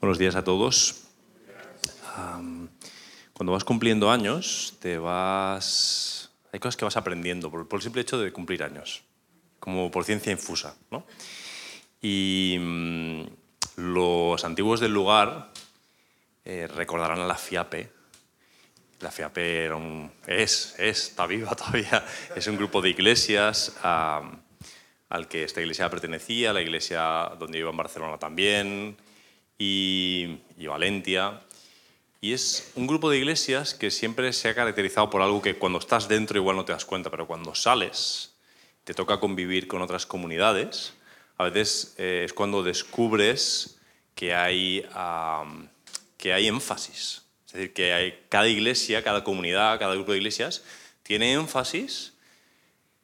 Buenos días a todos. cuando vas cumpliendo años, te vas... Hay cosas que vas aprendiendo por, el simple hecho de cumplir años, como por ciencia infusa. ¿no? Y mm, los antiguos del lugar eh, recordarán a la FIAPE. La FIAPE era un, es, es, está viva todavía, es un grupo de iglesias al que esta iglesia pertenecía, la iglesia donde iba en Barcelona también, y, y. Y es un grupo de iglesias que siempre se ha caracterizado por algo que cuando estás dentro igual no te das cuenta, pero cuando sales, te toca convivir con otras comunidades, a veces eh, es cuando descubres que hay, que hay énfasis. Es decir, que hay, cada iglesia, cada comunidad, cada grupo de iglesias tiene énfasis.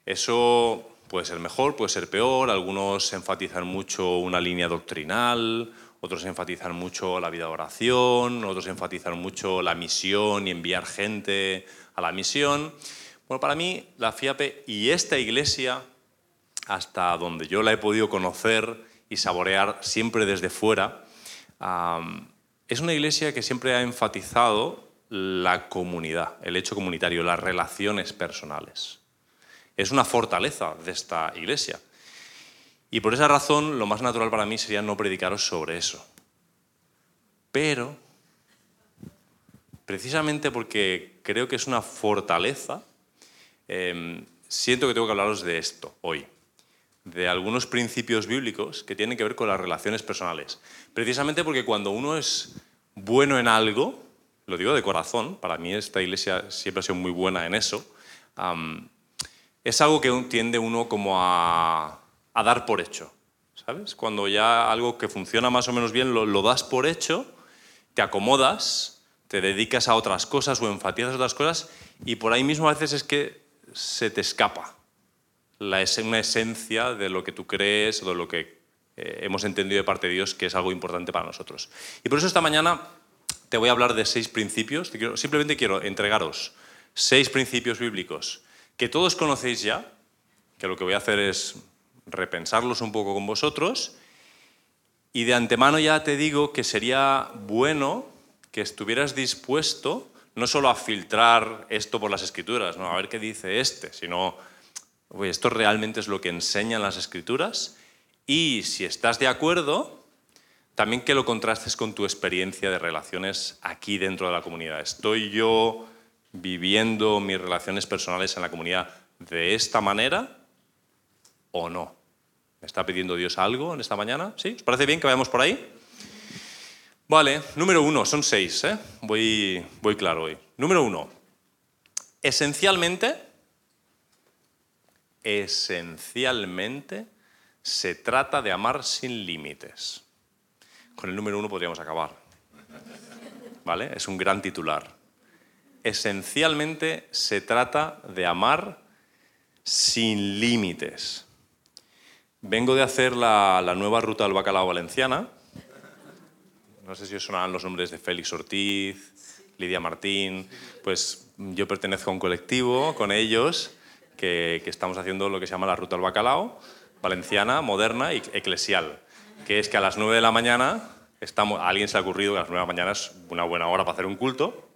Eso puede ser mejor, puede ser peor. Algunos enfatizan mucho una línea doctrinal, otros enfatizan mucho la vida de oración, otros enfatizan mucho la misión y enviar gente a la misión. Bueno, para mí la FIAPE y esta iglesia, hasta donde yo la he podido conocer y saborear siempre desde fuera, es una iglesia que siempre ha enfatizado la comunidad, el hecho comunitario, las relaciones personales. Es una fortaleza de esta iglesia. Y por esa razón, lo más natural para mí sería no predicaros sobre eso. Pero, precisamente porque creo que es una fortaleza, em, siento que tengo que hablaros de esto hoy, de algunos principios bíblicos que tienen que ver con las relaciones personales. Precisamente porque cuando uno es bueno en algo, lo digo de corazón, para mí esta iglesia siempre ha sido muy buena en eso, es algo que tiende uno como a a dar por hecho. ¿Sabes? Cuando ya algo que funciona más o menos bien lo, das por hecho, te acomodas, te dedicas a otras cosas o enfatizas otras cosas y por ahí mismo a veces es que se te escapa la una esencia de lo que tú crees o de lo que eh, hemos entendido de parte de Dios que es algo importante para nosotros. Y por eso esta mañana te voy a hablar de seis principios. simplemente quiero entregaros seis principios bíblicos que todos conocéis ya, que lo que voy a hacer es repensarlos un poco con vosotros. Y de antemano ya te digo que sería bueno que estuvieras dispuesto no solo a filtrar esto por las escrituras, ¿no? a ver qué dice este, sino, oye, esto realmente es lo que enseñan las escrituras. Y si estás de acuerdo, también que lo contrastes con tu experiencia de relaciones aquí dentro de la comunidad. ¿Estoy yo viviendo mis relaciones personales en la comunidad de esta manera o no? ¿Me está pidiendo Dios algo en esta mañana? ¿Sí? ¿Os parece bien que vayamos por ahí? Vale, número uno, son seis, ¿eh? voy, voy claro hoy. Número uno, esencialmente, esencialmente se trata de amar sin límites. Con el número uno podríamos acabar. ¿Vale? Es un gran titular. Esencialmente se trata de amar sin límites. Vengo de hacer la, nueva ruta del bacalao valenciana. No sé si os sonarán los nombres de Félix Ortiz, Lidia Martín. Pues yo pertenezco a un colectivo con ellos que, estamos haciendo lo que se llama la ruta del bacalao, valenciana, moderna y eclesial. Que es que a las 9 de la mañana, estamos, a alguien se ha ocurrido que a las 9 de la mañana es una buena hora para hacer un culto,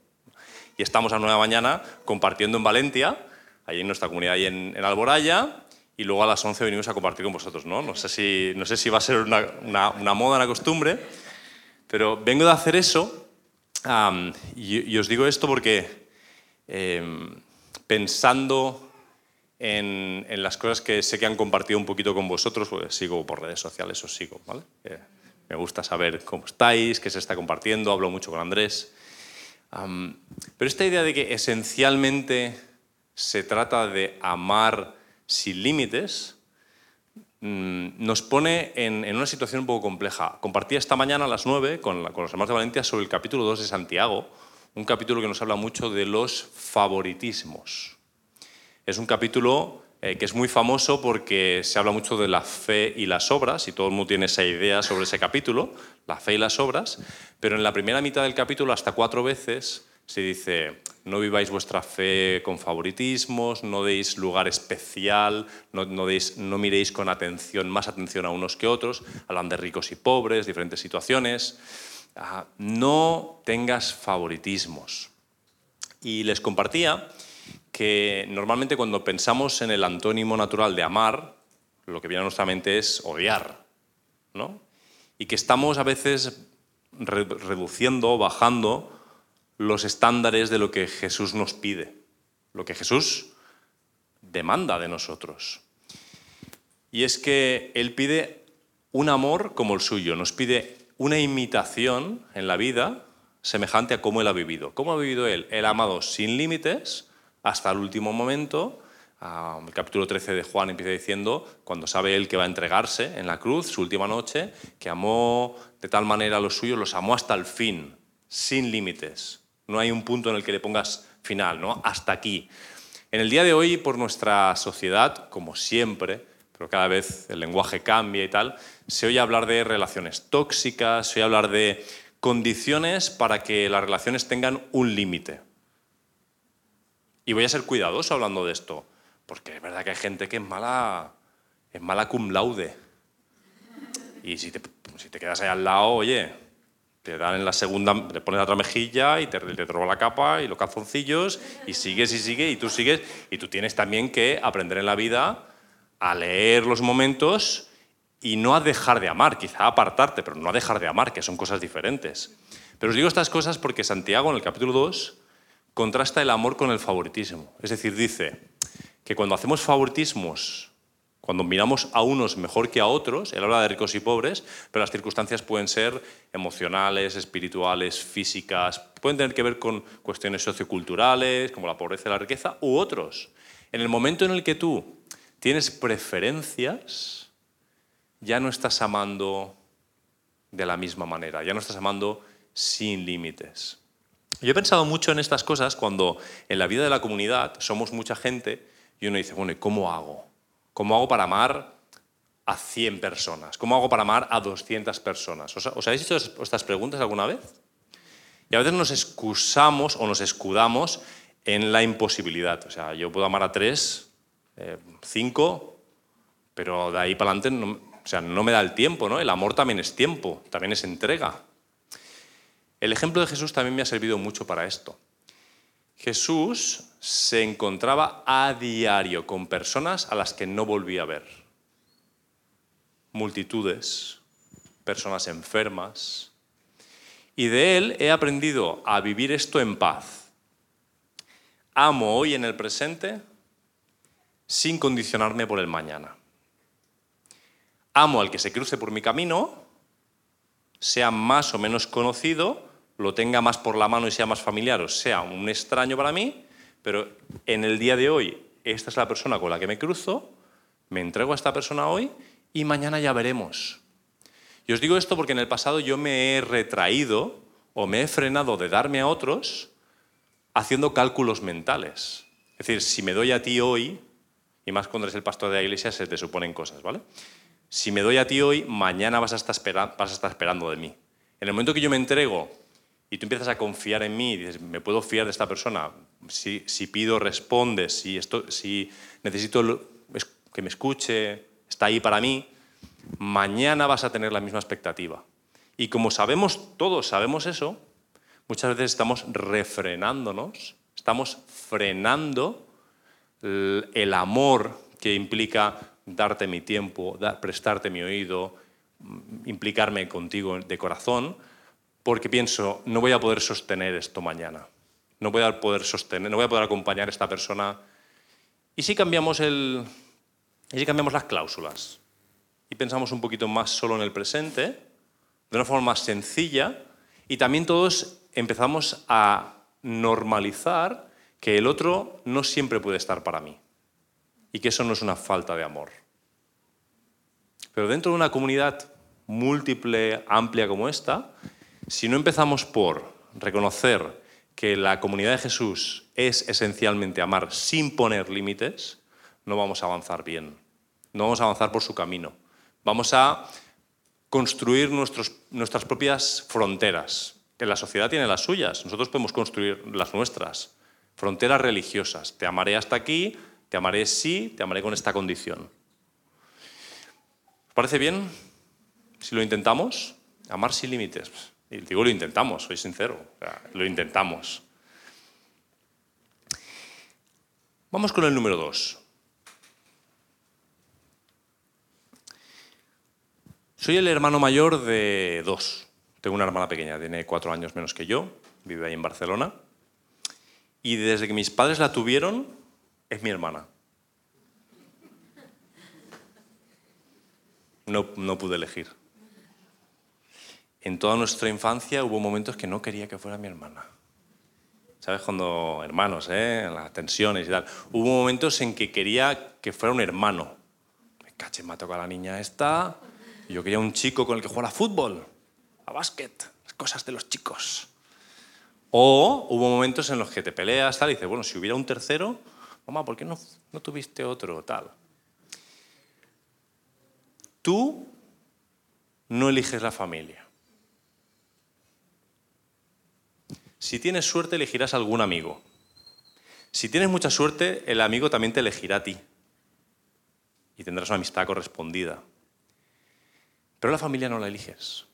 y estamos a las 9 de la mañana compartiendo en Valencia, ahí en nuestra comunidad, ahí en, en Alboraya, y luego a las 11 venimos a compartir con vosotros, ¿no? No sé si, no sé si va a ser una, una, moda, una costumbre, pero vengo de hacer eso y, os digo esto porque em, pensando en, en, las cosas que sé que han compartido un poquito con vosotros, pues sigo por redes sociales, os sigo, ¿vale? me gusta saber cómo estáis, qué se está compartiendo, hablo mucho con Andrés. pero esta idea de que esencialmente se trata de amar sin límites, mm, nos pone en, una situación un poco compleja. Compartí esta mañana a las 9 con, los hermanos de Valencia sobre el capítulo 2 de Santiago, un capítulo que nos habla mucho de los favoritismos. Es un capítulo eh, que es muy famoso porque se habla mucho de la fe y las obras, y todo el mundo tiene esa idea sobre ese capítulo, la fe y las obras, pero en la primera mitad del capítulo, hasta cuatro veces, se dice, no viváis vuestra fe con favoritismos, no deis lugar especial, no, miréis con atención, más atención a unos que otros, hablan de ricos y pobres, diferentes situaciones. ah, no tengas favoritismos. Y les compartía que normalmente cuando pensamos en el antónimo natural de amar, lo que viene a nuestra mente es odiar, ¿no? Y que estamos a veces reduciendo, bajando los estándares de lo que Jesús nos pide, lo que Jesús demanda de nosotros. Y es que Él pide un amor como el suyo, nos pide una imitación en la vida semejante a cómo Él ha vivido. ¿Cómo ha vivido Él? Él ha amado sin límites hasta el último momento. El capítulo 13 de Juan empieza diciendo, cuando sabe Él que va a entregarse en la cruz, su última noche, que amó de tal manera a los suyos, los amó hasta el fin, sin límites. No hay un punto en el que le pongas final, ¿no? Hasta aquí. En el día de hoy, por nuestra sociedad, como siempre, pero cada vez el lenguaje cambia y tal, se oye hablar de relaciones tóxicas, se oye hablar de condiciones para que las relaciones tengan un límite. Y voy a ser cuidadoso hablando de esto, porque es verdad que hay gente que es mala, es mala cum laude. Y si te, si te quedas ahí al lado, oye, te dan en la segunda, te pones la otra mejilla y te, te roba la capa y los calzoncillos y sigues y sigues y tú sigues y tú tienes también que aprender en la vida a leer los momentos y no a dejar de amar, quizá apartarte, pero no a dejar de amar, que son cosas diferentes. Pero os digo estas cosas porque Santiago en el capítulo 2 contrasta el amor con el favoritismo. Es decir, dice que cuando hacemos favoritismos cuando miramos a unos mejor que a otros, él habla de ricos y pobres, pero las circunstancias pueden ser emocionales, espirituales, físicas, pueden tener que ver con cuestiones socioculturales, como la pobreza y la riqueza, u otros. En el momento en el que tú tienes preferencias, ya no estás amando de la misma manera, ya no estás amando sin límites. Yo he pensado mucho en estas cosas cuando en la vida de la comunidad somos mucha gente y uno dice, bueno, ¿y cómo hago? ¿Cómo hago para amar a 100 personas? ¿Cómo hago para amar a 200 personas? ¿Os, habéis hecho estas preguntas alguna vez? Y a veces nos excusamos o nos escudamos en la imposibilidad. O sea, yo puedo amar a 3, 5, eh, pero de ahí para adelante no, o sea, no me da el tiempo. ¿no? El amor también es tiempo, también es entrega. El ejemplo de Jesús también me ha servido mucho para esto. Jesús se encontraba a diario con personas a las que no volvía a ver. Multitudes, personas enfermas. Y de él he aprendido a vivir esto en paz. Amo hoy en el presente sin condicionarme por el mañana. Amo al que se cruce por mi camino, sea más o menos conocido, lo tenga más por la mano y sea más familiar o sea un extraño para mí, pero en el día de hoy, esta es la persona con la que me cruzo, me entrego a esta persona hoy y mañana ya veremos. Y os digo esto porque en el pasado yo me he retraído o me he frenado de darme a otros haciendo cálculos mentales. Es decir, si me doy a ti hoy, y más cuando eres el pastor de la iglesia se te suponen cosas, ¿vale? Si me doy a ti hoy, mañana vas a estar, vas a estar esperando de mí. En el momento que yo me entrego y tú empiezas a confiar en mí dices, me puedo fiar de esta persona, si, pido, responde, si, esto, si necesito que me escuche, está ahí para mí, mañana vas a tener la misma expectativa. Y como sabemos, todos sabemos eso, muchas veces estamos refrenándonos, estamos frenando el amor que implica darte mi tiempo, prestarte mi oído, implicarme contigo de corazón, porque pienso, no voy a poder sostener esto mañana, no voy a poder sostener, no voy a poder acompañar a esta persona. ¿Y si cambiamos, el, y si cambiamos las cláusulas? Y pensamos un poquito más solo en el presente, de una forma más sencilla, y también todos empezamos a normalizar que el otro no siempre puede estar para mí y que eso no es una falta de amor. Pero dentro de una comunidad múltiple, amplia como esta, si no empezamos por reconocer que la comunidad de Jesús es esencialmente amar sin poner límites, no vamos a avanzar bien. No vamos a avanzar por su camino. Vamos a construir nuestras propias fronteras. Que la sociedad tiene las suyas, nosotros podemos construir las nuestras. Fronteras religiosas. Te amaré hasta aquí, te amaré sí, te amaré con esta condición. ¿Os parece bien si lo intentamos? Amar sin límites. Y digo, lo intentamos, soy sincero, lo intentamos. Vamos con el número dos. Soy el hermano mayor de dos. Tengo una hermana pequeña, tiene cuatro años menos que yo, vive ahí en Barcelona. Y desde que mis padres la tuvieron, es mi hermana. No, no pude elegir. En toda nuestra infancia hubo momentos que no quería que fuera mi hermana. ¿Sabes? Cuando hermanos, ¿eh? Las tensiones y tal. Hubo momentos en que quería que fuera un hermano. Me caché, me ha tocado la niña esta. Yo quería un chico con el que jugara a fútbol, a básquet, las cosas de los chicos. O hubo momentos en los que te peleas tal y dices, bueno, si hubiera un tercero, mamá, ¿por qué no, no tuviste otro tal? Tú no eliges la familia. Si tienes suerte, elegirás algún amigo. Si tienes mucha suerte, el amigo también te elegirá a ti. Y tendrás una amistad correspondida. Pero la familia no la eliges.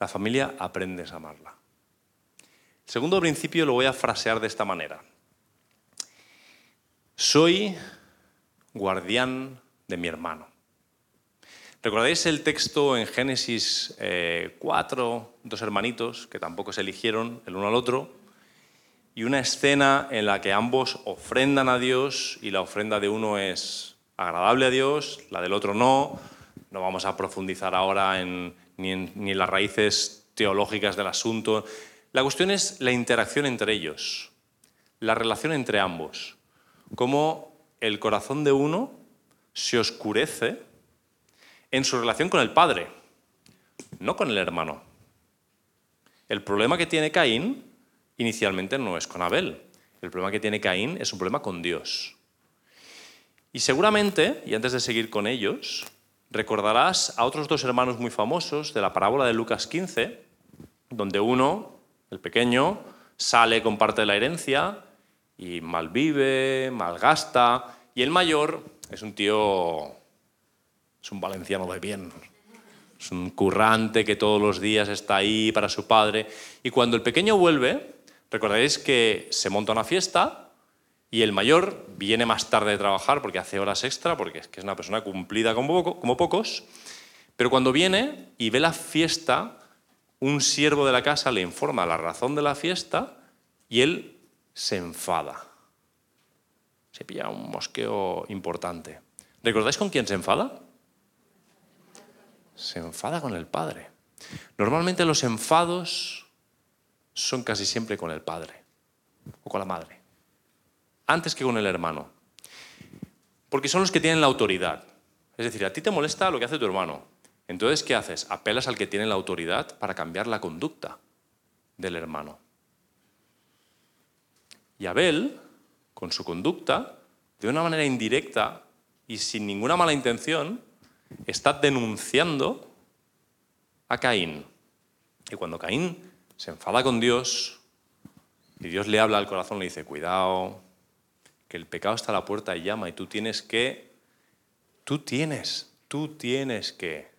La familia aprendes a amarla. El segundo principio lo voy a frasear de esta manera. Soy guardián de mi hermano. ¿Recordáis el texto en Génesis 4, eh, dos hermanitos que tampoco se eligieron el uno al otro? Y una escena en la que ambos ofrendan a Dios y la ofrenda de uno es agradable a Dios, la del otro no. No vamos a profundizar ahora ni en las raíces teológicas del asunto. La cuestión es la interacción entre ellos, la relación entre ambos, cómo el corazón de uno se oscurece en su relación con el padre, no con el hermano. El problema que tiene Caín inicialmente no es con Abel. El problema que tiene Caín es un problema con Dios. Y seguramente, y antes de seguir con ellos, recordarás a otros dos hermanos muy famosos de la parábola de Lucas 15, donde uno, el pequeño, sale con parte de la herencia y malvive, malgasta, y el mayor es un tío es un valenciano de bien. Es un currante que todos los días está ahí para su padre. Y cuando el pequeño vuelve, recordaréis que se monta una fiesta y el mayor viene más tarde de trabajar porque hace horas extra, porque es una persona cumplida como, como pocos. Pero cuando viene y ve la fiesta, un siervo de la casa le informa la razón de la fiesta y él se enfada. Se pilla un mosqueo importante. ¿Recordáis con quién se enfada? Se enfada con el padre. Normalmente los enfados son casi siempre con el padre o con la madre, antes que con el hermano. Porque son los que tienen la autoridad. Es decir, a ti te molesta lo que hace tu hermano. Entonces, ¿qué haces? Apelas al que tiene la autoridad para cambiar la conducta del hermano. Y Abel, con su conducta, de una manera indirecta y sin ninguna mala intención, está denunciando a Caín. Y cuando Caín se enfada con Dios y Dios le habla al corazón, le dice, cuidado, que el pecado está a la puerta y llama y tú tienes que, tú tienes, tú tienes que,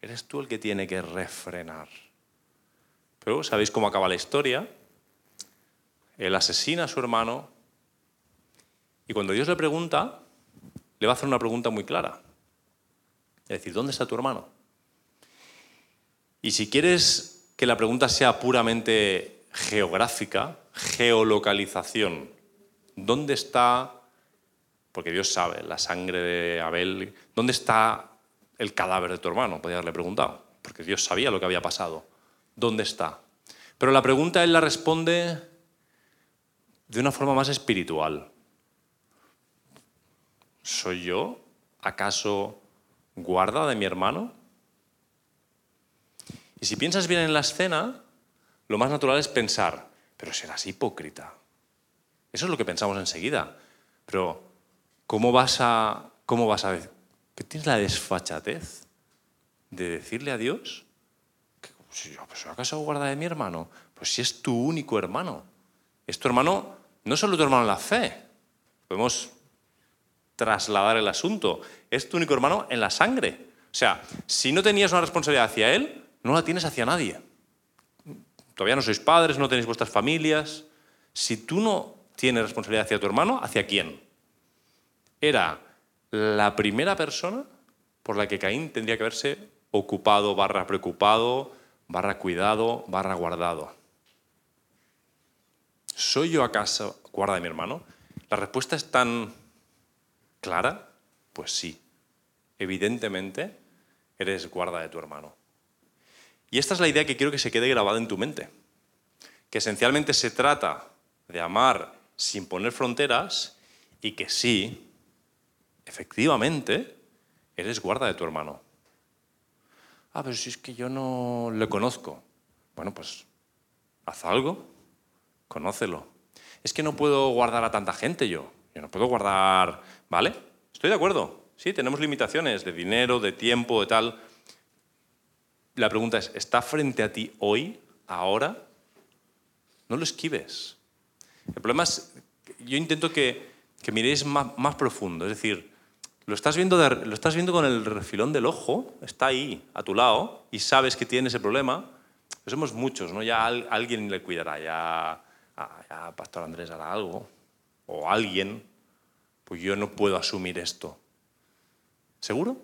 eres tú el que tiene que refrenar. Pero ¿sabéis cómo acaba la historia? Él asesina a su hermano y cuando Dios le pregunta, le va a hacer una pregunta muy clara. Es decir, ¿dónde está tu hermano? Y si quieres que la pregunta sea puramente geográfica, geolocalización, ¿dónde está, porque Dios sabe, la sangre de Abel, ¿dónde está el cadáver de tu hermano? Podría haberle preguntado, porque Dios sabía lo que había pasado. ¿Dónde está? Pero la pregunta él la responde de una forma más espiritual. ¿Soy yo acaso guarda de mi hermano? Y si piensas bien en la escena, lo más natural es pensar, pero serás hipócrita. Eso es lo que pensamos enseguida. Pero, ¿cómo vas a, cómo vas a que tienes la desfachatez de decirle a Dios que si yo pues, acaso guarda de mi hermano? Pues si es tu único hermano. Es tu hermano, no solo tu hermano la fe. Podemos trasladar el asunto. Es tu único hermano en la sangre. O sea, si no tenías una responsabilidad hacia él, no la tienes hacia nadie. Todavía no sois padres, no tenéis vuestras familias. Si tú no tienes responsabilidad hacia tu hermano, ¿hacia quién? Era la primera persona por la que Caín tendría que haberse ocupado, barra preocupado, barra cuidado, barra guardado. ¿Soy yo acaso guarda de mi hermano? La respuesta es tan clara, pues sí. Evidentemente, eres guarda de tu hermano. Y esta es la idea que quiero que se quede grabada en tu mente. Que esencialmente se trata de amar sin poner fronteras y que sí, efectivamente, eres guarda de tu hermano. Ah, pero si es que yo no le conozco. Bueno, pues haz algo, conócelo. Es que no puedo guardar a tanta gente yo. Yo no puedo guardar, ¿vale? Estoy de acuerdo. Sí, tenemos limitaciones de dinero, de tiempo, de tal. La pregunta es, ¿está frente a ti hoy, ahora? No lo esquives. El problema es, yo intento que, que miréis más, más, profundo, es decir, lo estás, viendo lo estás viendo con el refilón del ojo, está ahí, a tu lado, y sabes que tienes ese problema. somos muchos, ¿no? Ya alguien le cuidará, ya, ya Pastor Andrés hará algo, o alguien, pues yo no puedo asumir esto. ¿Seguro?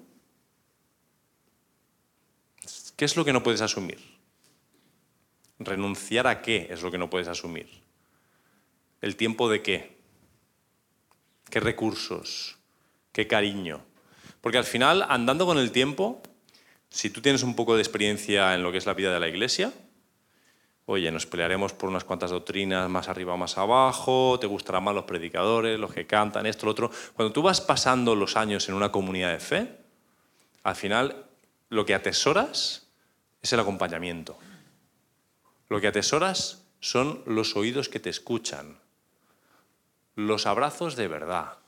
¿Qué es lo que no puedes asumir? ¿Renunciar a qué es lo que no puedes asumir? ¿El tiempo de qué? ¿Qué recursos? ¿Qué cariño? Porque al final, andando con el tiempo, si tú tienes un poco de experiencia en lo que es la vida de la iglesia, oye, nos pelearemos por unas cuantas doctrinas más arriba o más abajo, te gustarán más los predicadores, los que cantan, esto, lo otro. Cuando tú vas pasando los años en una comunidad de fe, al final lo que atesoras es el acompañamiento. Lo que atesoras son los oídos que te escuchan, los abrazos de verdad,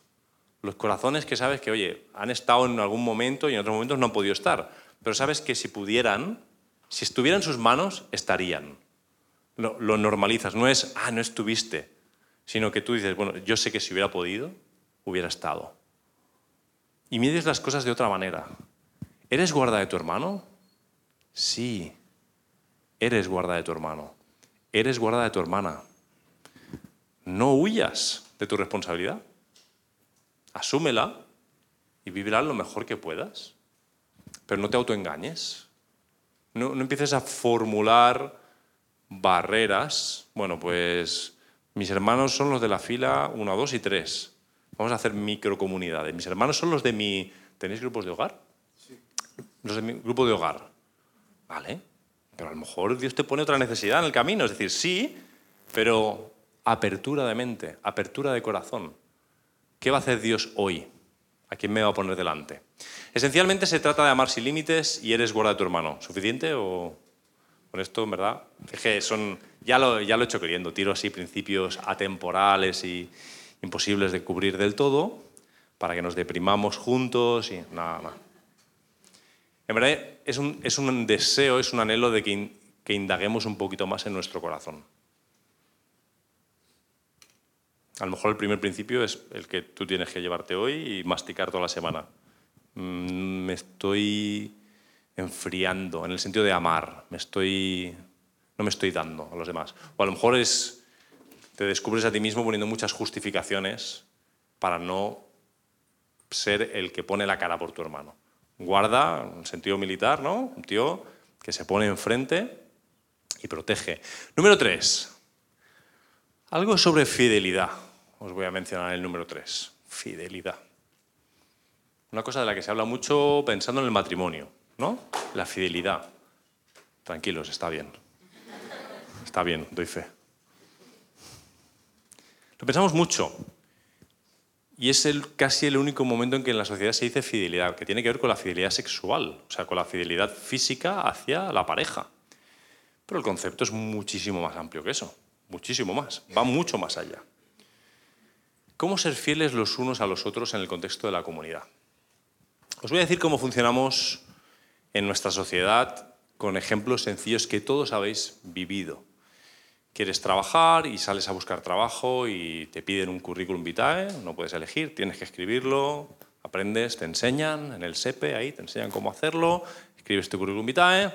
los corazones que sabes que, oye, han estado en algún momento y en otros momentos no han podido estar, pero sabes que si pudieran, si estuvieran en sus manos, estarían lo, normalizas. No es, ah, no estuviste, sino que tú dices, bueno, yo sé que si hubiera podido, hubiera estado. Y mides las cosas de otra manera. ¿Eres guarda de tu hermano? Sí, eres guarda de tu hermano. Eres guarda de tu hermana. No huyas de tu responsabilidad. Asúmela y vivirás lo mejor que puedas. Pero no te autoengañes. No, no empieces a formular barreras, bueno, pues mis hermanos son los de la fila 1, 2 y 3. Vamos a hacer microcomunidades. Mis hermanos son los de mi... ¿Tenéis grupos de hogar? Sí. Los de mi grupo de hogar. Vale. Pero a lo mejor Dios te pone otra necesidad en el camino. Es decir, sí, pero apertura de mente, apertura de corazón. ¿Qué va a hacer Dios hoy? ¿A quién me va a poner delante? Esencialmente se trata de amar sin límites y eres guarda de tu hermano. ¿Suficiente o...? Con esto, en verdad, es que son, ya lo, he hecho queriendo, tiro así principios atemporales y imposibles de cubrir del todo, para que nos deprimamos juntos y nada, nada. En verdad, es un, es un deseo, es un anhelo de que, que indaguemos un poquito más en nuestro corazón. A lo mejor el primer principio es el que tú tienes que llevarte hoy y masticar toda la semana. Mm, me estoy enfriando, en el sentido de amar, me estoy, no me estoy dando a los demás. O a lo mejor es, te descubres a ti mismo poniendo muchas justificaciones para no ser el que pone la cara por tu hermano. Guarda, en sentido militar, ¿no? Un tío que se pone enfrente y protege. Número tres. Algo sobre fidelidad. Os voy a mencionar el número tres. Fidelidad. Una cosa de la que se habla mucho pensando en el matrimonio. ¿No? La fidelidad. Tranquilos, está bien. Está bien, doy fe. Lo pensamos mucho. Y es el, casi el único momento en que en la sociedad se dice fidelidad, que tiene que ver con la fidelidad sexual, o sea, con la fidelidad física hacia la pareja. Pero el concepto es muchísimo más amplio que eso, muchísimo más, va mucho más allá. ¿Cómo ser fieles los unos a los otros en el contexto de la comunidad? Os voy a decir cómo funcionamos en nuestra sociedad con ejemplos sencillos que todos habéis vivido. Quieres trabajar y sales a buscar trabajo y te piden un currículum vitae, no puedes elegir, tienes que escribirlo, aprendes, te enseñan en el SEPE, ahí te enseñan cómo hacerlo, escribes tu currículum vitae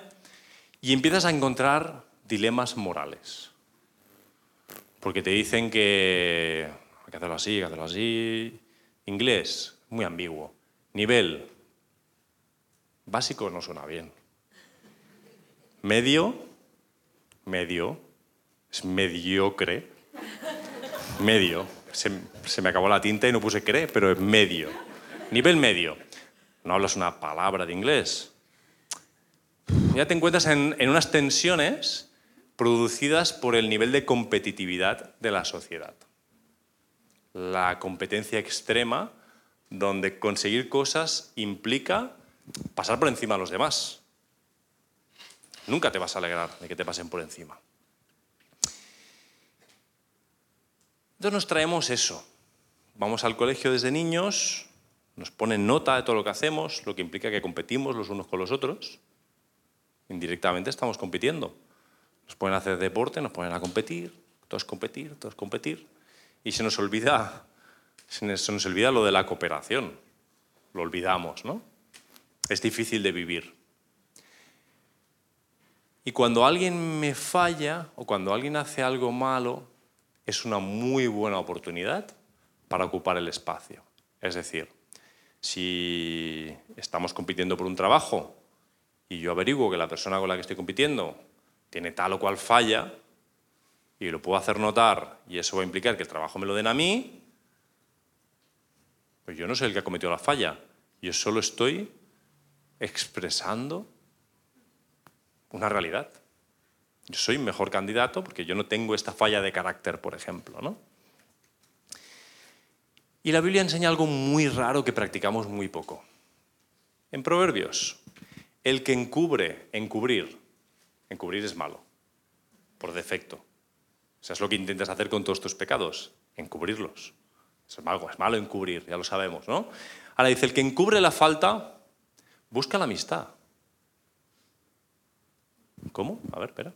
Y empiezas a encontrar dilemas morales. Porque te dicen que hay que hacerlo así, hay que hacerlo así. Inglés, muy ambiguo. Nivel, básico no suena bien. Medio, medio, es mediocre. Medio. Se, me acabó la tinta y no puse cre, pero es medio. Nivel medio. No hablas una palabra de inglés. Ya te encuentras en, en unas tensiones producidas por el nivel de competitividad de la sociedad. La competencia extrema, donde conseguir cosas implica pasar por encima de los demás. Nunca te vas a alegrar de que te pasen por encima. Entonces nos traemos eso. Vamos al colegio desde niños, nos ponen nota de todo lo que hacemos, lo que implica que competimos los unos con los otros. Indirectamente estamos compitiendo. Nos ponen a hacer deporte, nos ponen a competir, todos competir, todos competir. Y se nos olvida, se nos olvida lo de la cooperación. Lo olvidamos, ¿no? Es difícil de vivir. Y cuando alguien me falla o cuando alguien hace algo malo, es una muy buena oportunidad para ocupar el espacio. Es decir, si estamos compitiendo por un trabajo y yo averiguo que la persona con la que estoy compitiendo tiene tal o cual falla y lo puedo hacer notar y eso va a implicar que el trabajo me lo den a mí, pues yo no soy el que ha cometido la falla. Yo solo estoy expresando una realidad. Yo soy mejor candidato porque yo no tengo esta falla de carácter, por ejemplo. ¿no? Y la Biblia enseña algo muy raro que practicamos muy poco. En Proverbios, el que encubre, encubrir, encubrir es malo, por defecto. O sea, es lo que intentas hacer con todos tus pecados, encubrirlos. Es malo, es malo encubrir, ya lo sabemos, ¿no? Ahora dice, el que encubre la falta, busca la amistad. ¿Cómo? A ver, espera.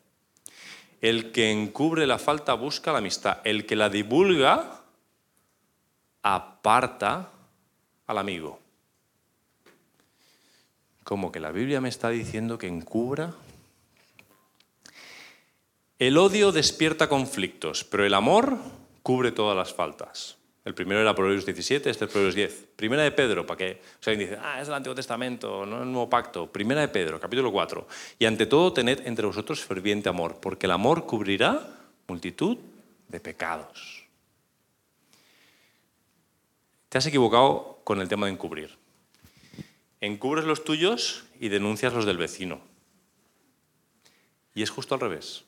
El que encubre la falta busca la amistad. El que la divulga aparta al amigo. Como que la Biblia me está diciendo que encubra. El odio despierta conflictos, pero el amor cubre todas las faltas. El primero era Proverbios 17, este es Proverbios 10. Primera de Pedro, para que o sea, dice, ah, es el Antiguo Testamento, no es el Nuevo Pacto. Primera de Pedro, capítulo 4. Y ante todo, tened entre vosotros ferviente amor, porque el amor cubrirá multitud de pecados. Te has equivocado con el tema de encubrir. Encubres los tuyos y denuncias los del vecino. Y es justo al revés.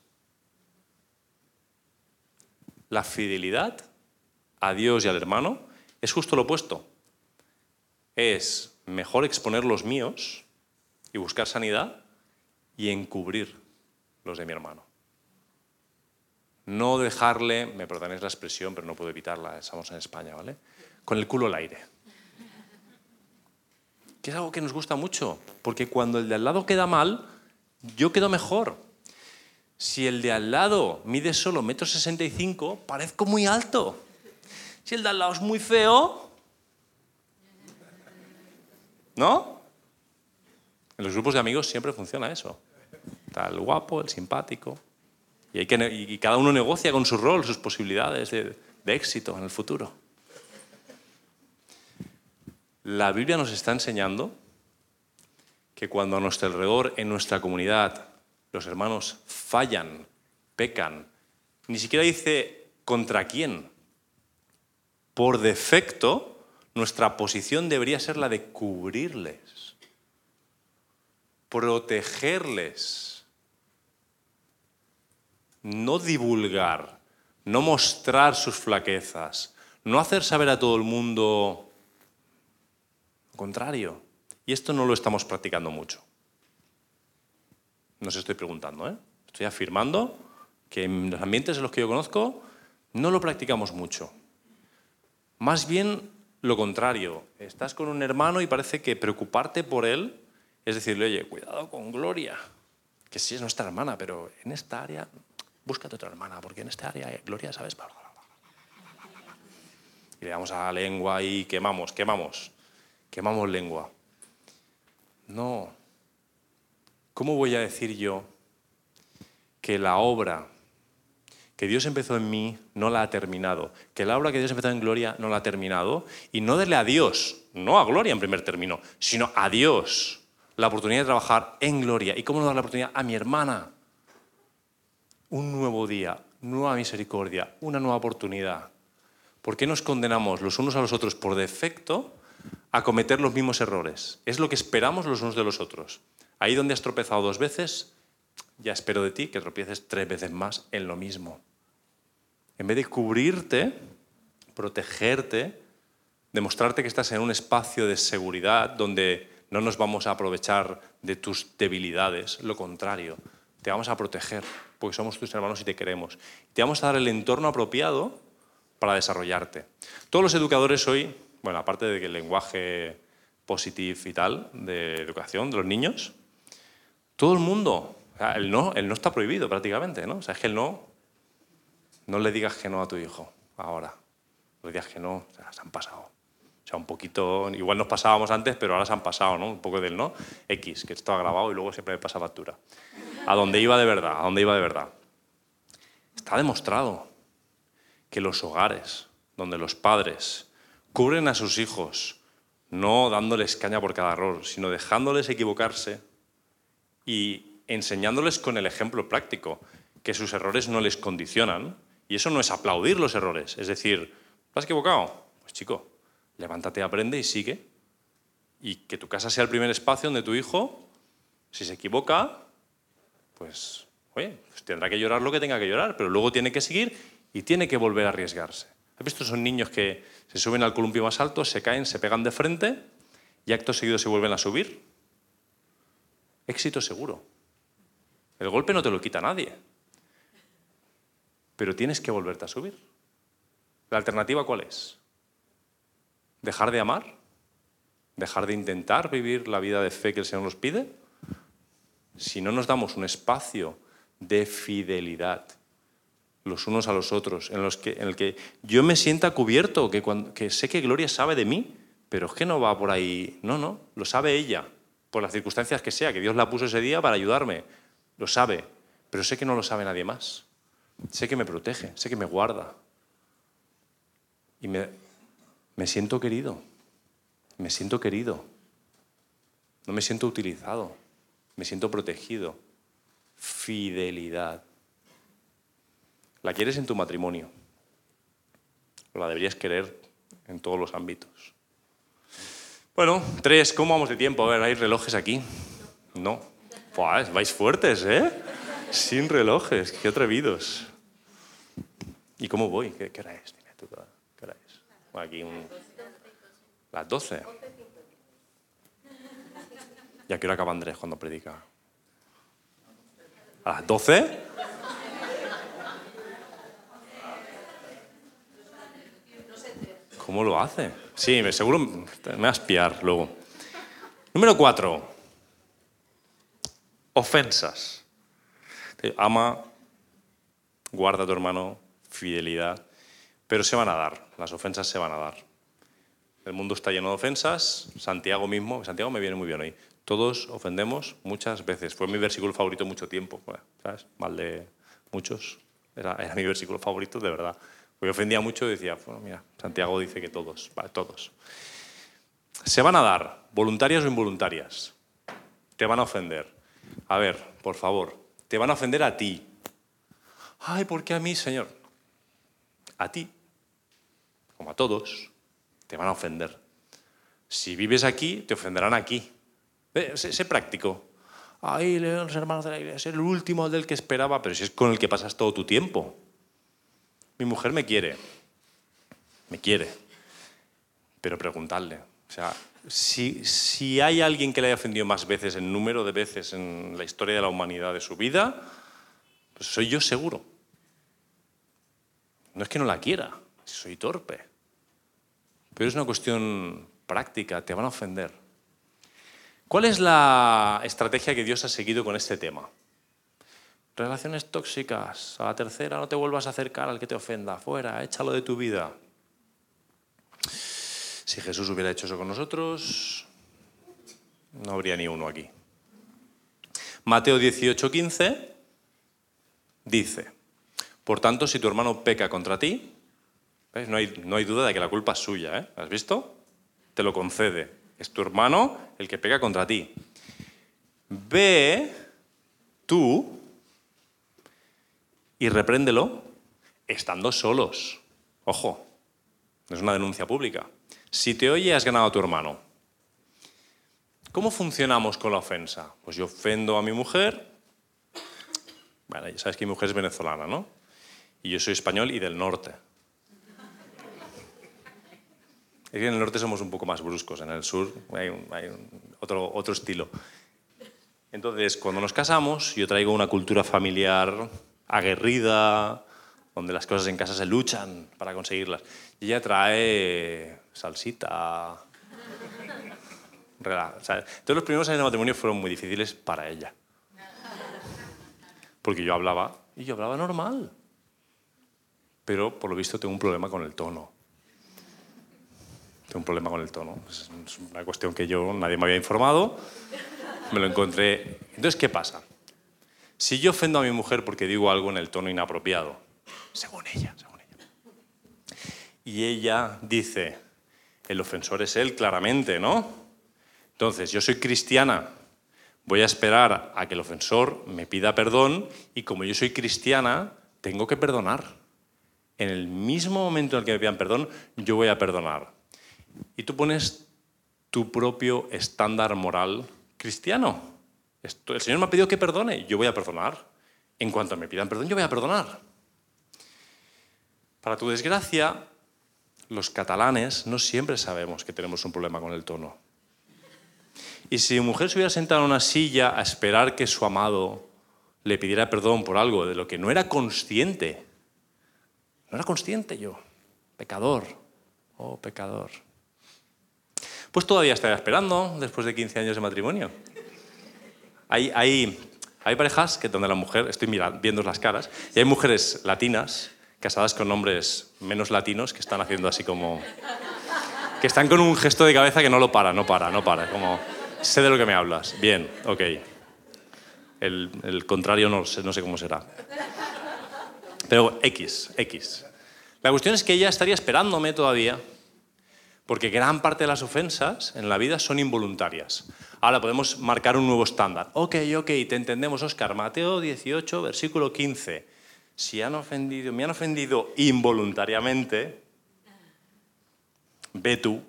La fidelidad a Dios y al hermano es justo lo opuesto. Es mejor exponer los míos y buscar sanidad y encubrir los de mi hermano. No dejarle, me perdonéis la expresión, pero no puedo evitarla, estamos en España, ¿vale? Con el culo al aire. Que es algo que nos gusta mucho, porque cuando el de al lado queda mal, yo quedo mejor. Si el de al lado mide solo metro sesenta y cinco, parezco muy alto. Si el de al lado es muy feo, ¿no? En los grupos de amigos siempre funciona eso. Está el guapo, el simpático. Y, hay que, cada uno negocia con su rol, sus posibilidades de, de éxito en el futuro. La Biblia nos está enseñando que cuando a nuestro alrededor, en nuestra comunidad, los hermanos fallan, pecan, ni siquiera dice contra quién, por defecto, nuestra posición debería ser la de cubrirles, protegerles, no divulgar, no mostrar sus flaquezas, no hacer saber a todo el mundo lo contrario. Y esto no lo estamos practicando mucho. No os estoy preguntando, ¿eh? estoy afirmando que en los ambientes en los que yo conozco no lo practicamos mucho. Más bien lo contrario. Estás con un hermano y parece que preocuparte por él es decirle, oye, cuidado con Gloria, que sí es nuestra hermana, pero en esta área, búscate otra hermana, porque en esta área Gloria, ¿sabes? Y le damos a la lengua y quemamos, quemamos, quemamos lengua. No. ¿Cómo voy a decir yo que la obra que Dios empezó en mí no la ha terminado, que la obra que Dios empezó en gloria no la ha terminado, y no darle a Dios, no a gloria en primer término, sino a Dios la oportunidad de trabajar en gloria. ¿Y cómo no dar la oportunidad a mi hermana? Un nuevo día, nueva misericordia, una nueva oportunidad. ¿Por qué nos condenamos los unos a los otros por defecto a cometer los mismos errores? Es lo que esperamos los unos de los otros. Ahí donde has tropezado dos veces, ya espero de ti que tropieces tres veces más en lo mismo. En vez de cubrirte, protegerte, demostrarte que estás en un espacio de seguridad donde no nos vamos a aprovechar de tus debilidades, lo contrario, te vamos a proteger porque somos tus hermanos y te queremos. Te vamos a dar el entorno apropiado para desarrollarte. Todos los educadores hoy, bueno, aparte de que el lenguaje positivo y tal de educación de los niños, todo el mundo el no, el no está prohibido prácticamente, ¿no? O sea, es que el no, no le digas que no a tu hijo ahora. No le digas que no, se han pasado. O sea, un poquito, igual nos pasábamos antes, pero ahora se han pasado, ¿no? Un poco del no. X, que estaba grabado y luego siempre me pasa factura. A dónde iba de verdad, a dónde iba de verdad. Está demostrado que los hogares donde los padres cubren a sus hijos, no dándoles caña por cada error, sino dejándoles equivocarse y enseñándoles con el ejemplo práctico, que sus errores no les condicionan. Y eso no es aplaudir los errores, es decir, ¿te has equivocado? Pues chico, levántate, aprende y sigue. Y que tu casa sea el primer espacio donde tu hijo, si se equivoca, pues, oye, pues tendrá que llorar lo que tenga que llorar, pero luego tiene que seguir y tiene que volver a arriesgarse. ¿Has visto esos niños que se suben al columpio más alto, se caen, se pegan de frente y acto seguido se vuelven a subir? Éxito seguro. El golpe no te lo quita nadie. Pero tienes que volverte a subir. ¿La alternativa cuál es? ¿Dejar de amar? ¿Dejar de intentar vivir la vida de fe que el Señor nos pide? Si no nos damos un espacio de fidelidad los unos a los otros, en, los que, el que yo me sienta cubierto, que, que sé que Gloria sabe de mí, pero es que no va por ahí. No, no, lo sabe ella, por las circunstancias que sea, que Dios la puso ese día para ayudarme. Lo sabe, pero sé que no lo sabe nadie más. Sé que me protege, sé que me guarda. Y me, me siento querido, me siento querido. No me siento utilizado, me siento protegido. Fidelidad. La quieres en tu matrimonio. La deberías querer en todos los ámbitos. Bueno, tres, ¿cómo vamos de tiempo? A ver, ¿hay relojes aquí? No. Pues vais fuertes, ¿eh? Sin relojes, qué atrevidos. ¿Y cómo voy? ¿Qué, hora es? Dime tú, ¿qué hora es? Aquí un... Las 12. ¿Y a qué hora acaba Andrés cuando predica? ¿A las 12? ¿Cómo lo hace? Sí, seguro me va a espiar luego. Número 4 ofensas. Ama, guarda a tu hermano, fidelidad, pero se van a dar, las ofensas se van a dar. El mundo está lleno de ofensas, Santiago mismo, Santiago me viene muy bien hoy. Todos ofendemos muchas veces. Fue mi versículo favorito mucho tiempo, ¿sabes? Mal de muchos. Era, mi versículo favorito, de verdad. Porque ofendía mucho y decía, bueno, mira, Santiago dice que todos, todos. Se van a dar, voluntarias o involuntarias. Te van a ofender. A ver, por favor, te van a ofender a ti. Ay, ¿por qué a mí, Señor? A ti, como a todos, te van a ofender. Si vives aquí, te ofenderán aquí. Sé, práctico. Ay, los hermanos de la iglesia, es el último del que esperaba, pero si es con el que pasas todo tu tiempo. Mi mujer me quiere, me quiere, pero preguntarle. Sea, si, hay alguien que le haya ofendido más veces, en número de veces en la historia de la humanidad de su vida, pues soy yo seguro. No es que no la quiera, soy torpe. Pero es una cuestión práctica, te van a ofender. ¿Cuál es la estrategia que Dios ha seguido con este tema? Relaciones tóxicas. A la tercera, no te vuelvas a acercar al que te ofenda. Fuera, échalo de tu vida. Si Jesús hubiera hecho eso con nosotros, no habría ni uno aquí. Mateo 18, 15. dice, por tanto, si tu hermano peca contra ti, No, hay, no hay duda de que la culpa es suya, ¿eh? ¿Has visto? Te lo concede. Es tu hermano el que peca contra ti. Ve tú y repréndelo estando solos. Ojo, no es una denuncia pública. Si te oye, has ganado a tu hermano. ¿Cómo funcionamos con la ofensa? Pues yo ofendo a mi mujer. Bueno, ya sabes que mi mujer es venezolana, ¿no? Y yo soy español y del norte. Es que en el norte somos un poco más bruscos, en el sur hay, otro, otro estilo. Entonces, cuando nos casamos, yo traigo una cultura familiar aguerrida, donde las cosas en casa se luchan para conseguirlas. Y ella trae salsita. Entonces, los primeros años de matrimonio fueron muy difíciles para ella. Porque yo hablaba, y yo hablaba normal. Pero por lo visto tengo un problema con el tono un problema con el tono. Es una cuestión que yo, nadie me había informado, me lo encontré. Entonces, ¿qué pasa? Si yo ofendo a mi mujer porque digo algo en el tono inapropiado, según ella, según ella, y ella dice, el ofensor es él, claramente, ¿no? Entonces, yo soy cristiana, voy a esperar a que el ofensor me pida perdón y como yo soy cristiana, tengo que perdonar. En el mismo momento en el que me pidan perdón, yo voy a perdonar y tú pones tu propio estándar moral cristiano. el Señor me ha pedido que perdone, yo voy a perdonar. En cuanto me pidan perdón, yo voy a perdonar. Para tu desgracia, los catalanes no siempre sabemos que tenemos un problema con el tono. Y si mi mujer se hubiera sentado en una silla a esperar que su amado le pidiera perdón por algo de lo que no era consciente, no era consciente yo, pecador, oh pecador, pues todavía estaría esperando después de 15 años de matrimonio. Hay, hay, hay parejas que donde la mujer, estoy mirando, viendo las caras, y hay mujeres latinas casadas con hombres menos latinos que están haciendo así como... que están con un gesto de cabeza que no lo para, no para, no para. Como, sé de lo que me hablas. Bien, ok. El, el contrario no sé, no sé cómo será. Pero X, X. La cuestión es que ella estaría esperándome todavía porque gran parte de las ofensas en la vida son involuntarias. Ahora podemos marcar un nuevo estándar. Ok, ok, te entendemos, Oscar. Mateo 18, versículo 15. Si han ofendido, me han ofendido involuntariamente, ve tú.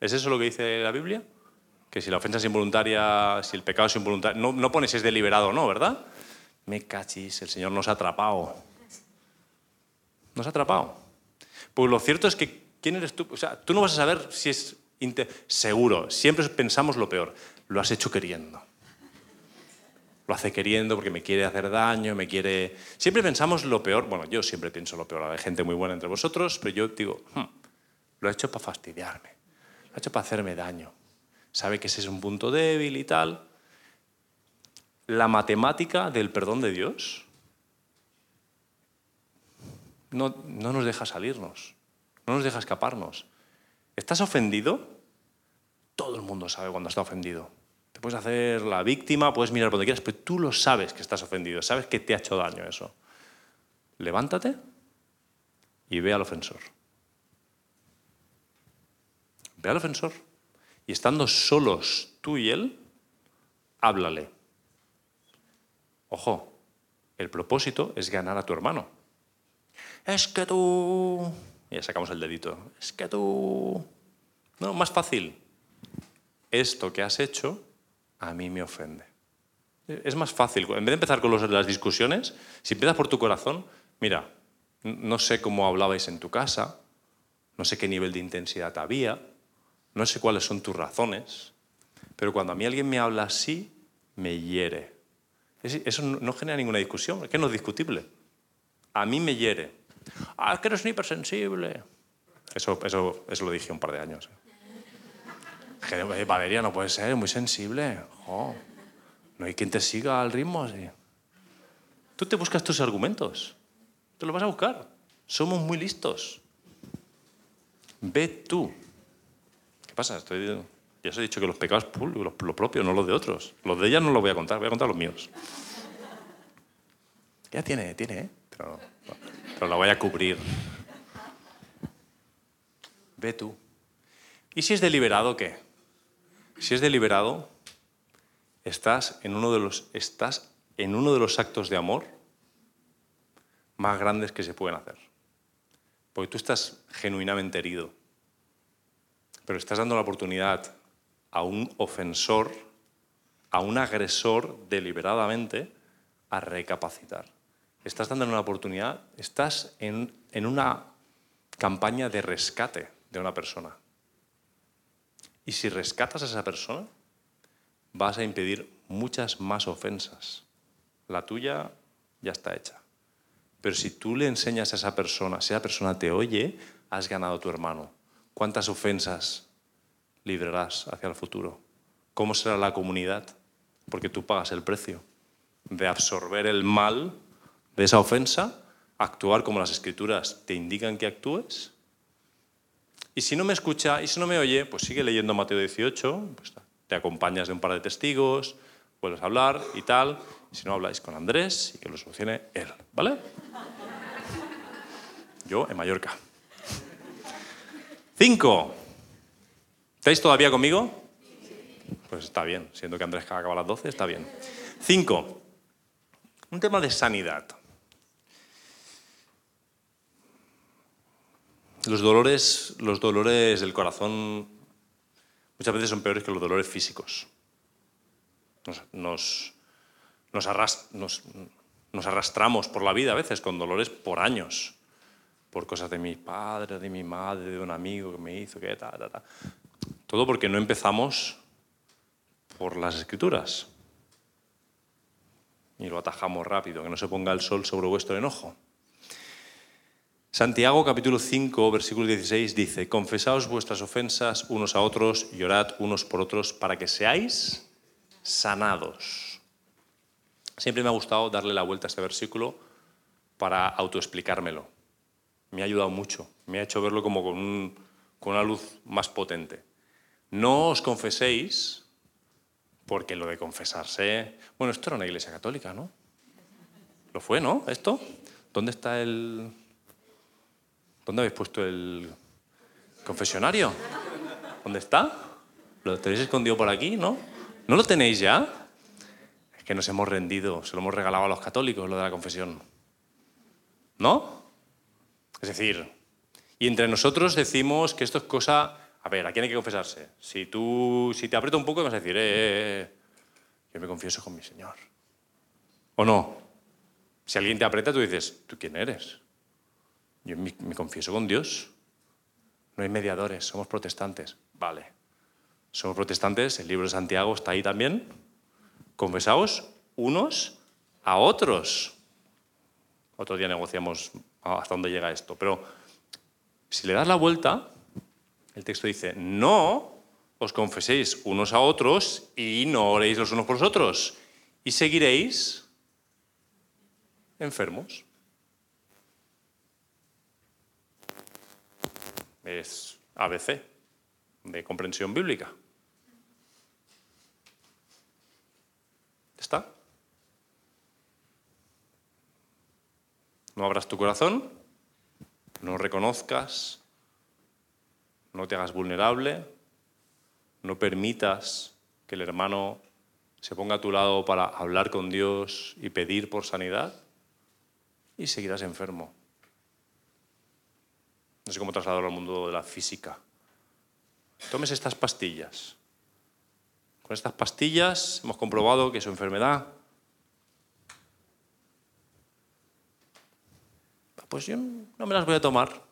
¿Es eso lo que dice la Biblia? Que si la ofensa es involuntaria, si el pecado es involuntario, no, no pones si es deliberado o no, ¿verdad? Me cachis, el Señor nos ha atrapado. Nos ha atrapado. Pues lo cierto es que ¿Quién eres tú? O sea, tú no vas a saber si es seguro. Siempre pensamos lo peor. Lo has hecho queriendo. Lo hace queriendo porque me quiere hacer daño, me quiere... Siempre pensamos lo peor. Bueno, yo siempre pienso lo peor. Hay gente muy buena entre vosotros, pero yo digo, hmm, lo ha hecho para fastidiarme. Lo ha hecho para hacerme daño. Sabe que ese es un punto débil y tal. La matemática del perdón de Dios no, no nos deja salirnos. No nos deja escaparnos. ¿Estás ofendido? Todo el mundo sabe cuando está ofendido. Puedes hacer la víctima, puedes mirar donde quieras, pero tú lo sabes que estás ofendido, sabes que te ha hecho daño eso. Levántate y ve al ofensor. Ve al ofensor. Y estando solos tú y él, háblale. Ojo, el propósito es ganar a tu hermano. Es que tú ya sacamos el dedito. Es que tú... No, más fácil. Esto que has hecho a mí me ofende. Es más fácil. En vez de empezar con las discusiones, si empiezas por tu corazón, mira, no sé cómo hablabais en tu casa, no sé qué nivel de intensidad había, no sé cuáles son tus razones, pero cuando a mí alguien me habla así, me hiere. Eso no genera ninguna discusión, es que no es discutible. A mí me hiere. Ah, es que eres un hipersensible. Eso, eso, eso lo dije un par de años. Valeria no puede ser, muy sensible. no hay quien te siga al ritmo así. Tú te buscas tus argumentos. Te los vas a buscar. Somos muy listos. Ve tú. ¿Qué pasa? Ya os he dicho que los pecados públicos, lo propio, no los de otros. Los de ella no los voy a contar, voy a contar los míos. Ya tiene, tiene, ¿eh? Pero la voy a cubrir. Ve tú. ¿Y si es deliberado qué? Si es deliberado, estás en uno de los, estás en uno de los actos de amor más grandes que se pueden hacer. Porque tú estás genuinamente herido, pero estás dando la oportunidad a un ofensor, a un agresor deliberadamente, a recapacitar. Estás dando una oportunidad, estás en, en una campaña de rescate de una persona. Y si rescatas a esa persona, vas a impedir muchas más ofensas. La tuya ya está hecha. Pero si tú le enseñas a esa persona, si esa persona te oye, has ganado a tu hermano. ¿Cuántas ofensas librarás hacia el futuro? ¿Cómo será la comunidad? Porque tú pagas el precio de absorber el mal de esa ofensa, actuar como las escrituras te indican que actúes. Y si no me escucha y si no me oye, pues sigue leyendo Mateo 18, pues te acompañas de un par de testigos, vuelves a hablar y tal. Si no, habláis con Andrés y que lo solucione él, ¿vale? Yo en Mallorca. Cinco. ¿Estáis todavía conmigo? Pues está bien, siendo que Andrés acaba a las 12, está bien. Cinco. Un tema de sanidad. Los dolores, los dolores del corazón muchas veces son peores que los dolores físicos. Nos, nos, arrastramos por la vida a veces con dolores por años, por cosas de mi padre, de mi madre, de un amigo que me hizo, que ta, ta, ta. Todo porque no empezamos por las escrituras y lo atajamos rápido, que no se ponga el sol sobre vuestro enojo. Santiago capítulo 5, versículo 16 dice, confesaos vuestras ofensas unos a otros y orad unos por otros para que seáis sanados. Siempre me ha gustado darle la vuelta a este versículo para autoexplicármelo. Me ha ayudado mucho, me ha hecho verlo como con, con una luz más potente. No os confeséis porque lo de confesarse... Bueno, esto era una iglesia católica, ¿no? Lo fue, ¿no? ¿Esto? ¿Dónde está el...? ¿Dónde habéis puesto el confesionario? ¿Dónde está? ¿Lo tenéis escondido por aquí, no? ¿No lo tenéis ya? Es que nos hemos rendido, se lo hemos regalado a los católicos, lo de la confesión. ¿No? Es decir, y entre nosotros decimos que esto es cosa a ver, ¿a quién hay que confesarse? Si tú, si te aprieto un poco, vas a decir, eh, eh, eh, yo me confieso con mi Señor. ¿O no? Si alguien te aprieta, tú dices, ¿tú quién eres? Yo me, confieso con Dios. No hay mediadores, somos protestantes. Vale. Somos protestantes, el libro de Santiago está ahí también. Confesaos unos a otros. Otro día negociamos hasta dónde llega esto. Pero si le das la vuelta, el texto dice, no os confeséis unos a otros y no oréis los unos por los otros. Y seguiréis enfermos. Es ABC, de comprensión bíblica. ¿Está? No abras tu corazón, no reconozcas no te hagas vulnerable, no permitas que el hermano se ponga a tu lado para hablar con Dios y pedir por sanidad y seguirás enfermo. No sé cómo trasladarlo al mundo de la física. Tomes estas pastillas. Con estas pastillas hemos comprobado que su enfermedad... Pues yo no me las voy a tomar.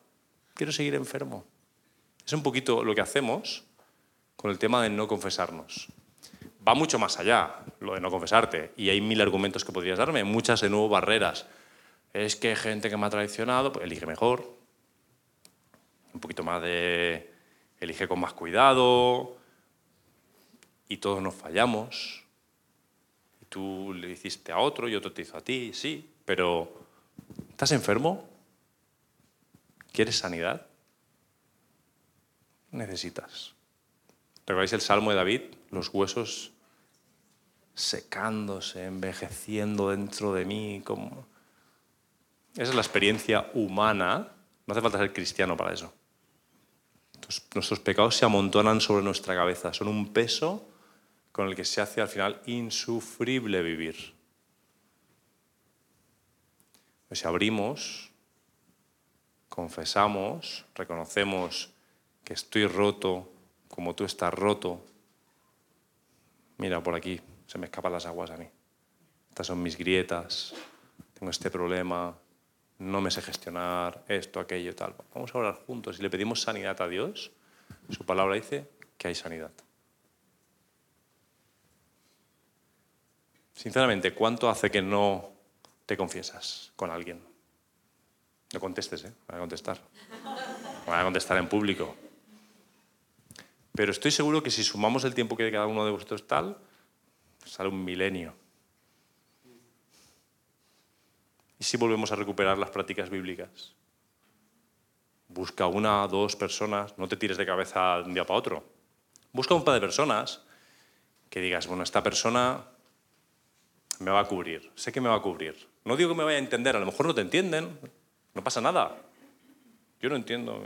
Quiero seguir enfermo. Es un poquito lo que hacemos con el tema de no confesarnos. Va mucho más allá lo de no confesarte y hay mil argumentos que podrías darme, muchas de nuevo barreras. Es que gente que me ha traicionado, pues elige mejor, un poquito más de elige con más cuidado y todos nos fallamos. Y tú le hiciste a otro y otro te hizo a ti, sí, pero ¿estás enfermo? ¿Quieres sanidad? necesitas. ¿Recordáis el Salmo de David? Los huesos secándose, envejeciendo dentro de mí. Como... Esa es la experiencia humana. No hace falta ser cristiano para eso. Nuestros pecados se amontonan sobre nuestra cabeza. Son un peso con el que se hace al final insufrible vivir. Pues si abrimos, confesamos, reconocemos que estoy roto como tú estás roto. Mira, por aquí se me escapan las aguas a mí. Estas son mis grietas, tengo este problema, no me sé gestionar esto, aquello, tal. Vamos a orar juntos y le pedimos sanidad a Dios. Su palabra dice que hay sanidad. Sinceramente, ¿cuánto hace que no te confiesas con alguien? No contestes, ¿eh? Voy a contestar. Voy a contestar en público. Pero estoy seguro que si sumamos el tiempo que cada uno de vosotros tal, sale un milenio. ¿Y si volvemos a recuperar las prácticas bíblicas? Busca una, dos personas, no te tires de cabeza de un día para otro. Busca un par de personas que digas, bueno, esta persona me va a cubrir, sé que me va a cubrir. No digo que me vaya a entender, a lo mejor no te entienden, no pasa nada. Yo no entiendo,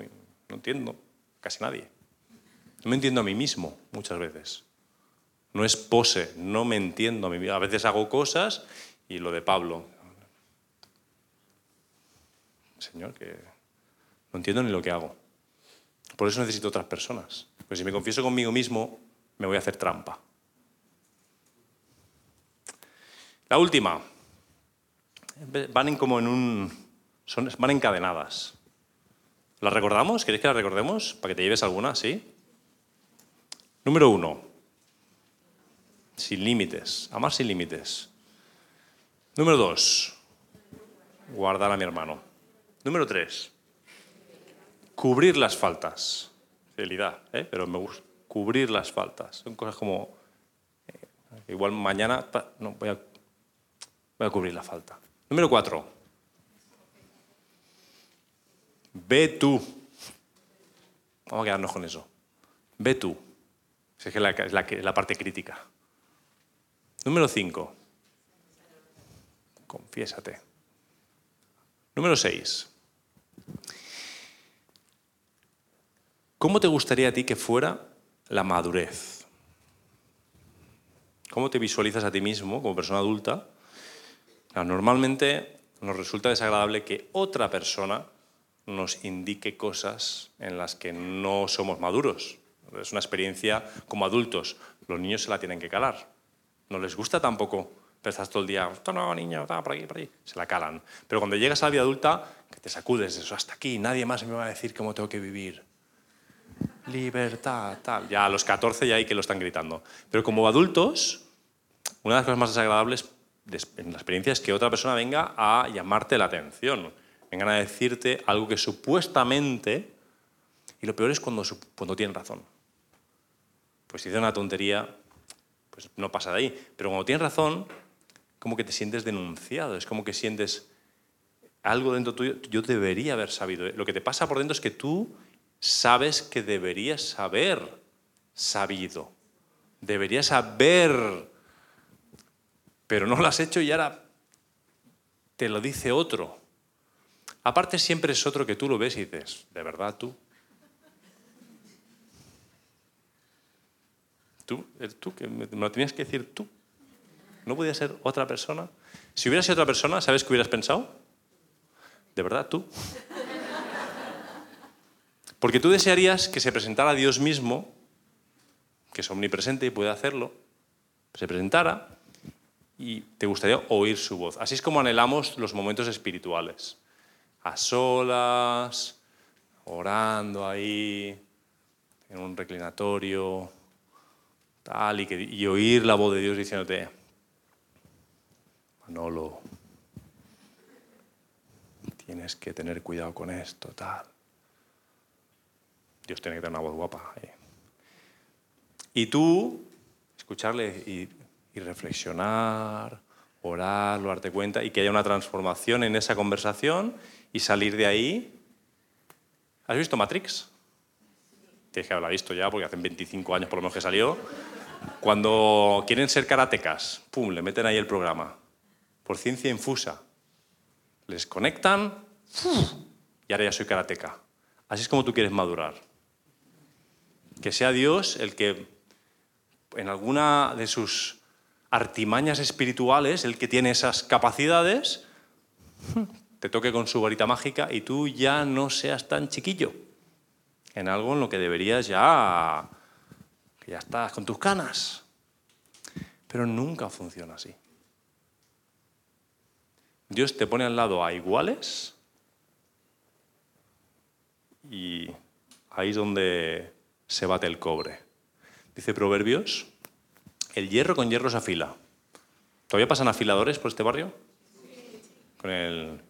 no entiendo casi nadie. No me entiendo a mí mismo muchas veces. No es pose, no me entiendo a mí A veces hago cosas y lo de Pablo. Señor, que no entiendo ni lo que hago. Por eso necesito otras personas. Pues si me confieso conmigo mismo, me voy a hacer trampa. La última. Van en como en un. Son, van encadenadas. ¿Las recordamos? ¿Queréis que las recordemos? Para que te lleves alguna, ¿sí? Número uno. Sin límites. Amar sin límites. Número dos. Guardar a mi hermano. Número tres. Cubrir las faltas. Fidelidad, ¿eh? pero me gusta. Cubrir las faltas. Son cosas como. Eh, igual mañana. No, voy a Voy a cubrir la falta. Número cuatro. Ve tú. Vamos a quedarnos con eso. Ve tú. Es que es la, la parte crítica. Número cinco. Confiésate. Número seis. ¿Cómo te gustaría a ti que fuera la madurez? ¿Cómo te visualizas a ti mismo como persona adulta Normalmente nos resulta desagradable que otra persona nos indique cosas en las que no somos maduros. Es una experiencia como adultos. Los niños se la tienen que calar. No les gusta tampoco estás todo el día, no, niño, está por aquí, por ahí. Se la calan. Pero cuando llegas a la vida adulta, que te sacudes eso hasta aquí, nadie más me va a decir cómo tengo que vivir. Libertad, tal. Ya a los 14 ya hay que lo están gritando. Pero como adultos, una de las cosas más desagradables en la experiencia es que otra persona venga a llamarte la atención, vengan a decirte algo que supuestamente, y lo peor es cuando, cuando tienen razón. Pues si dice una tontería, pues no pasa de ahí. Pero cuando tienes razón, como que te sientes denunciado, es como que sientes algo dentro tuyo, yo debería haber sabido. Lo que te pasa por dentro es que tú sabes que deberías haber sabido, deberías haber pero no lo has hecho y ahora te lo dice otro. Aparte siempre es otro que tú lo ves y dices, ¿de verdad tú? Tú, tú, que me lo tenías que decir tú. ¿No podía ser otra persona? Si hubiera sido otra persona, ¿sabes qué hubieras pensado? ¿De verdad tú? Porque tú desearías que se presentara Dios mismo, que es omnipresente y puede hacerlo, se presentara y te gustaría oír su voz. Así es como anhelamos los momentos espirituales. A solas, orando ahí, en un reclinatorio, tal, y, oír la voz de Dios diciéndote, Manolo, tienes que tener cuidado con esto, tal. Dios tiene que tener una voz guapa. Y tú, escucharle y y reflexionar, orar, darte cuenta y que haya una transformación en esa conversación y salir de ahí. ¿Has visto Matrix? Tienes que haberla visto ya porque hace 25 años por lo menos que salió. Cuando quieren ser karatecas, pum, le meten ahí el programa. Por ciencia infusa. les conectan y ahora ya soy karateca. Así es como tú quieres madurar. Que sea Dios el que en alguna de sus artimañas espirituales, el que tiene esas capacidades, te toque con su varita mágica y tú ya no seas tan chiquillo en algo en lo que deberías ya, que ya estás con tus canas. Pero nunca funciona así. Dios te pone al lado a iguales y ahí es donde se bate el cobre. Dice Proverbios, el hierro con hierro se afila. ¿Todavía pasan afiladores por este barrio? Con el...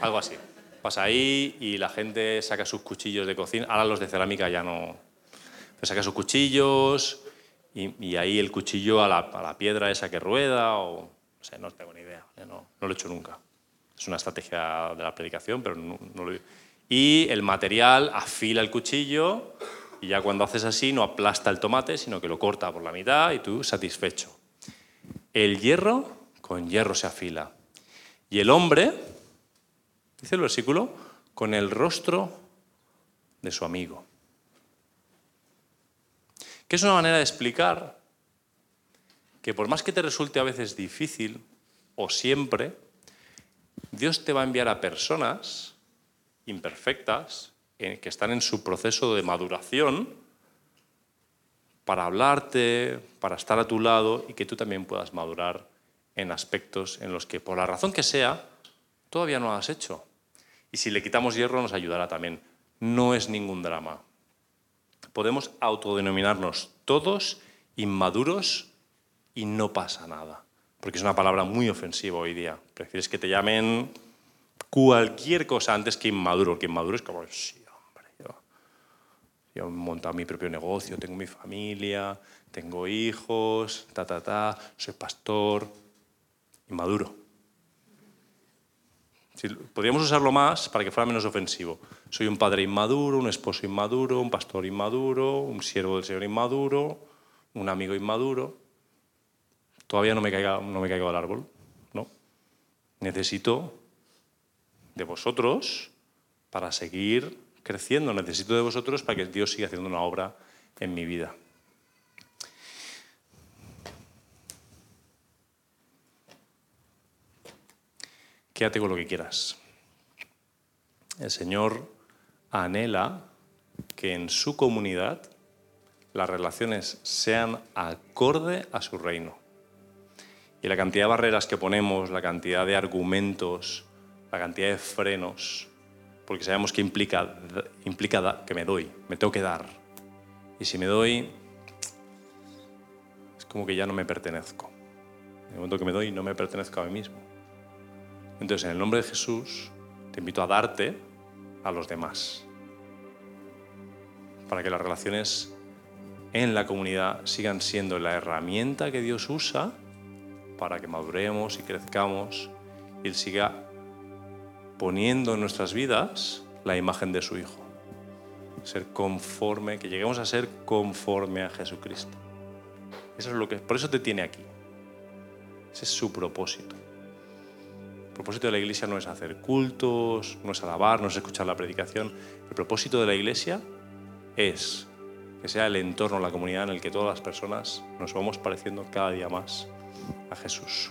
Algo así. Pasa ahí y la gente saca sus cuchillos de cocina. Ahora los de cerámica ya no. saca sus cuchillos y, ahí el cuchillo a la, piedra esa que rueda o... No sé, no tengo ni idea. No, no lo he hecho nunca. Es una estrategia de la predicación, pero no, no lo Y el material afila el cuchillo y ya cuando haces así no aplasta el tomate, sino que lo corta por la mitad y tú satisfecho. El hierro con hierro se afila. Y el hombre Dice el versículo, con el rostro de su amigo. Que es una manera de explicar que por más que te resulte a veces difícil, o siempre, Dios te va a enviar a personas imperfectas, que están en su proceso de maduración, para hablarte, para estar a tu lado y que tú también puedas madurar en aspectos en los que, por la razón que sea, todavía no has hecho. Y si le quitamos hierro nos ayudará también. No es ningún drama. Podemos autodenominarnos todos inmaduros y no pasa nada. Porque es una palabra muy ofensiva hoy día. Prefieres que te llamen cualquier cosa antes que inmaduro. Que inmaduro es como, sí, hombre, yo, yo he montado mi propio negocio, tengo mi familia, tengo hijos, ta, ta, ta, soy pastor. Inmaduro podríamos usarlo más para que fuera menos ofensivo. Soy un padre inmaduro, un esposo inmaduro, un pastor inmaduro, un siervo del Señor inmaduro, un amigo inmaduro. Todavía no me caiga, no caigo del árbol, ¿no? Necesito de vosotros para seguir creciendo. Necesito de vosotros para que Dios siga haciendo una obra en mi vida. quédate con lo que quieras. El Señor anhela que en su comunidad las relaciones sean acorde a su reino. Y la cantidad de barreras que ponemos, la cantidad de argumentos, la cantidad de frenos, porque sabemos que implica, que me doy, me tengo que dar. Y si me doy, es como que ya no me pertenezco. En el momento que me doy, no me pertenezco a mí mismo. Entonces, en el nombre de Jesús, te invito a darte a los demás, para que las relaciones en la comunidad sigan siendo la herramienta que Dios usa para que maduremos y crezcamos y Él siga poniendo en nuestras vidas la imagen de su Hijo. Ser conforme, que lleguemos a ser conforme a Jesucristo. Eso es lo que, por eso te tiene aquí. Ese es su propósito. El propósito de la iglesia no es hacer cultos, no es alabar, no es escuchar la predicación. El propósito de la iglesia es que sea el entorno, la comunidad en el que todas las personas nos vamos pareciendo cada día más a Jesús.